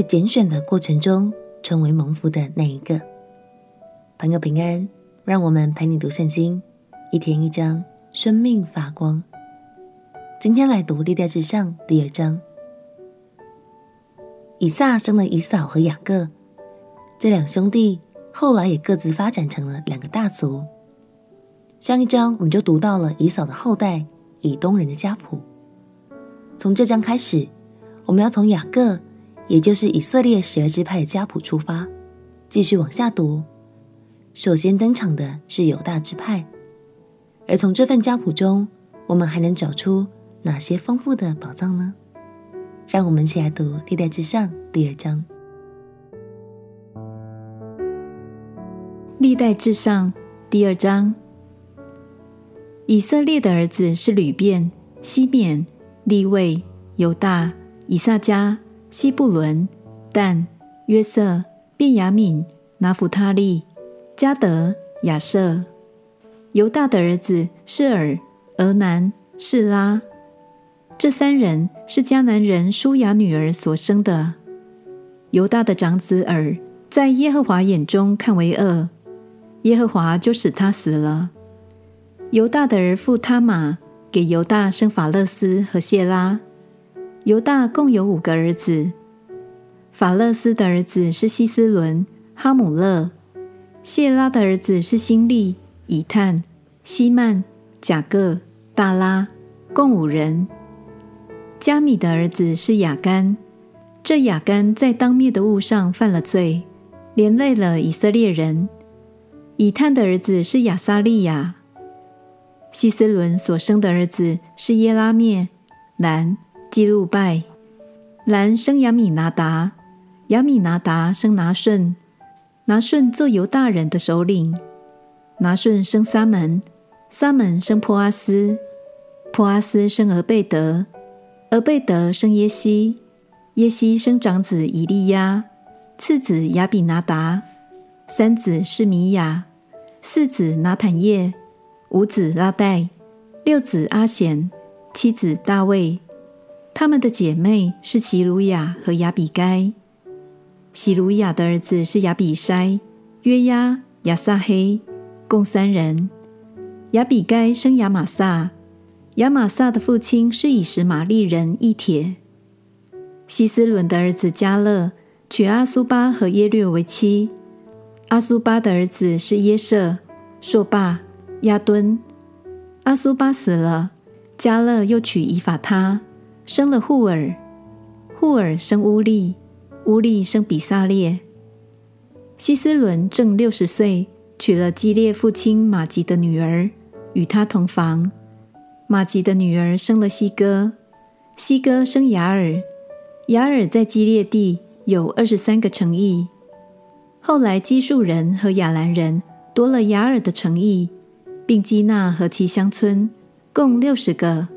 在拣选的过程中成为蒙福的那一个。朋友平安，让我们陪你读圣经，一天一章，生命发光。今天来读历代志上第二章。以撒生了以扫和雅各，这两兄弟后来也各自发展成了两个大族。上一章我们就读到了以扫的后代以东人的家谱。从这章开始，我们要从雅各，也就是以色列十二支派的家谱出发，继续往下读。首先登场的是犹大支派，而从这份家谱中，我们还能找出哪些丰富的宝藏呢？让我们一起来读《历代志上》第二章。《历代志上》第二章，以色列的儿子是吕便、西缅、利未、犹大、以萨迦、西布伦、但、约瑟、便雅敏、拿弗他利、加德、亚瑟。犹大的儿子是尔、俄南、是拉。这三人是迦南人舒雅女儿所生的。犹大的长子尔，在耶和华眼中看为恶，耶和华就使他死了。犹大的儿父他玛给犹大生法勒斯和谢拉。犹大共有五个儿子。法勒斯的儿子是希斯伦、哈姆勒；谢拉的儿子是辛利、以探、希曼、贾各、大拉，共五人。加米的儿子是雅干，这雅干在当灭的物上犯了罪，连累了以色列人。以探的儿子是亚撒利雅，希斯伦所生的儿子是耶拉篾、兰、基路拜。兰生亚米拿达，亚米拿达生拿顺，拿顺做犹大人的首领。拿顺生撒门，撒门生波阿斯，波阿斯生俄贝德。俄贝德生耶西，耶西生长子以利亚，次子亚比拿达，三子是米亚，四子拿坦业，五子拉代，六子阿贤，七子大卫。他们的姐妹是洗鲁雅和亚比该。洗鲁雅的儿子是亚比筛、约押、亚撒黑，共三人。亚比该生亚玛撒。亚玛撒的父亲是以实玛利人以铁。希斯伦的儿子加勒娶阿苏巴和耶略为妻。阿苏巴的儿子是耶设、朔霸、亚敦。阿苏巴死了，加勒又娶以法他，生了户尔。户尔生乌利，乌利生比撒列。希斯伦正六十岁，娶了基列父亲玛吉的女儿，与他同房。玛吉的女儿生了西哥，西哥生雅尔，雅尔在基列地有二十三个城邑。后来基述人和亚兰人夺了雅尔的城邑，并基纳和其乡村，共六十个。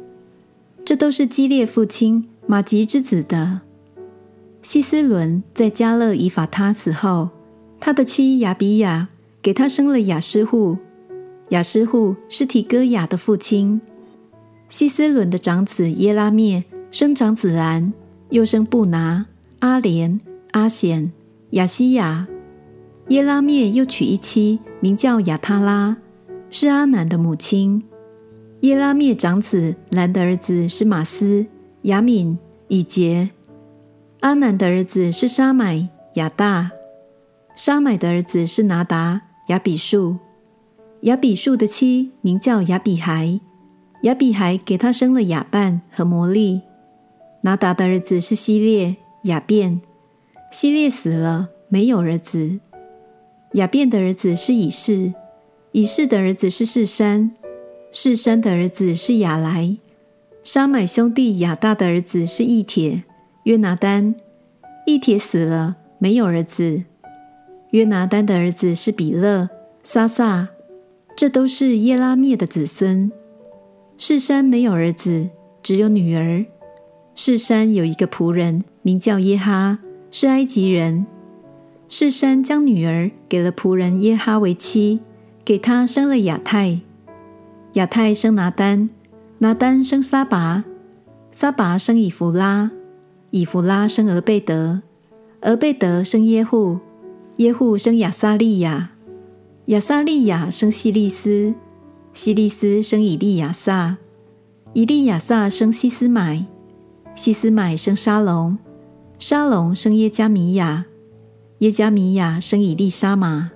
这都是基列父亲玛吉之子的。希斯伦在加勒以法他死后，他的妻亚比亚给他生了雅斯户，雅斯户是提哥亚的父亲。希斯伦的长子耶拉灭生长子兰，又生布拿、阿莲、阿显、亚希雅。耶拉篾又娶一妻，名叫亚他拉，是阿南的母亲。耶拉灭长子兰的儿子是玛斯、雅敏、以结。阿南的儿子是沙买、雅大。沙买的儿子是拿达、雅比树。雅比树的妻名叫雅比孩。雅比孩给他生了雅伴和摩利。拿达的儿子是希列、雅便。希列死了，没有儿子。雅便的儿子是以示，以示的儿子是士山，示珊的儿子是亚莱。沙买兄弟亚大的儿子是以铁、约拿单。以铁死了，没有儿子。约拿单的儿子是比勒、撒撒，这都是耶拉篾的子孙。示珊没有儿子，只有女儿。示珊有一个仆人，名叫耶哈，是埃及人。示珊将女儿给了仆人耶哈为妻，给他生了亚太。亚太生拿单，拿单生撒拔，撒拔生以弗拉，以弗拉生俄贝德，俄贝德生耶户，耶户生亚撒利雅，亚撒利雅生希利斯，希利斯生以利亚撒，以利亚撒生西斯买，西斯买生沙龙，沙龙生耶加米亚，耶加米亚生以利沙玛。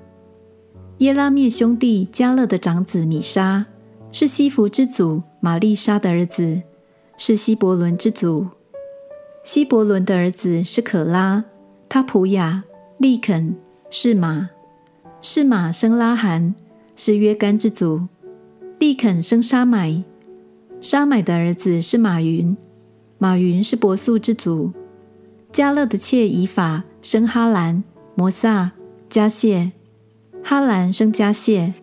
耶拉篾兄弟迦勒的长子米沙，是西弗之祖玛丽莎的儿子，是希伯伦之祖。希伯伦的儿子是可拉、他普雅、利肯、是马。是马生拉罕，是约干之祖。利肯生沙买，沙买的儿子是马云，马云是伯素之祖。加勒的妾以法生哈兰、摩撒、加谢。哈兰生加谢，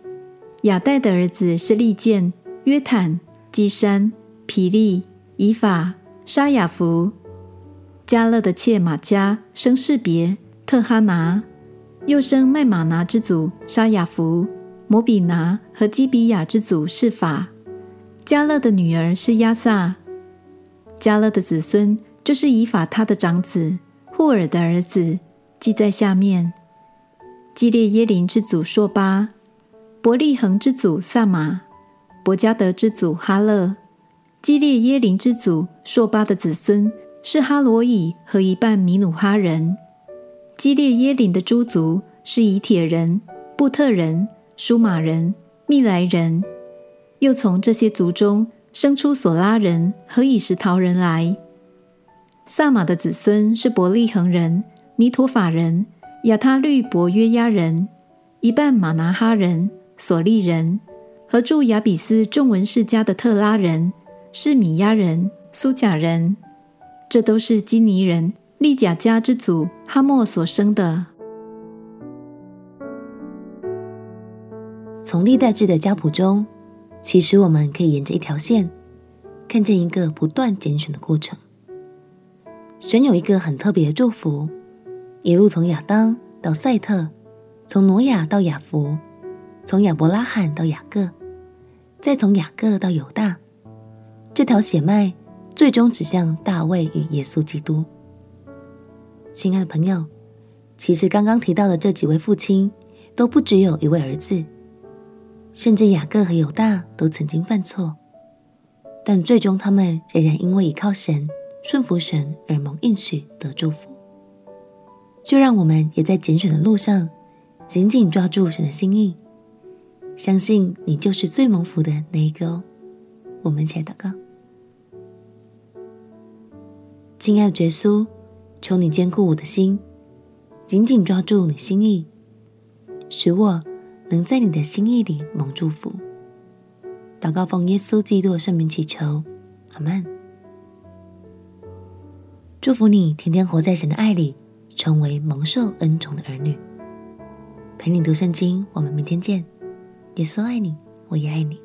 亚代的儿子是利剑、约坦、基山、皮利、以法、沙雅福。迦勒的妾玛迦生士别、特哈拿，又生麦玛拿之祖沙雅弗、摩比拿和基比亚之祖示法。迦勒的女儿是亚撒。迦勒的子孙就是以法他的长子霍尔的儿子，记在下面。基列耶林之祖朔巴，伯利恒之祖撒玛，伯加德之祖哈勒。基列耶琳之祖朔巴的子孙是哈罗乙和一半米努哈人。基列耶琳的诸族是以铁人、布特人、舒马人、密莱人。又从这些族中生出索拉人和以石陶人来。撒玛的子孙是伯利恒人、尼陀法人。亚他律伯约亚人，一半玛拿哈人、索利人，和住亚比斯众文世家的特拉人，是米亚人、苏甲人，这都是基尼人利甲家之祖哈莫所生的。从历代志的家谱中，其实我们可以沿着一条线，看见一个不断拣选的过程。神有一个很特别的祝福。一路从亚当到赛特，从挪亚到雅弗，从亚伯拉罕到雅各，再从雅各到犹大，这条血脉最终指向大卫与耶稣基督。亲爱的朋友，其实刚刚提到的这几位父亲都不只有一位儿子，甚至雅各和犹大都曾经犯错，但最终他们仍然因为依靠神、顺服神而蒙应许得祝福。就让我们也在拣选的路上，紧紧抓住神的心意，相信你就是最蒙福的那一个哦。我们一起来祷告，亲爱的耶稣，求你坚固我的心，紧紧抓住你心意，使我能在你的心意里蒙祝福。祷告奉耶稣基督的圣名祈求，阿门。祝福你，天天活在神的爱里。成为蒙受恩宠的儿女，陪你读圣经。我们明天见。耶稣爱你，我也爱你。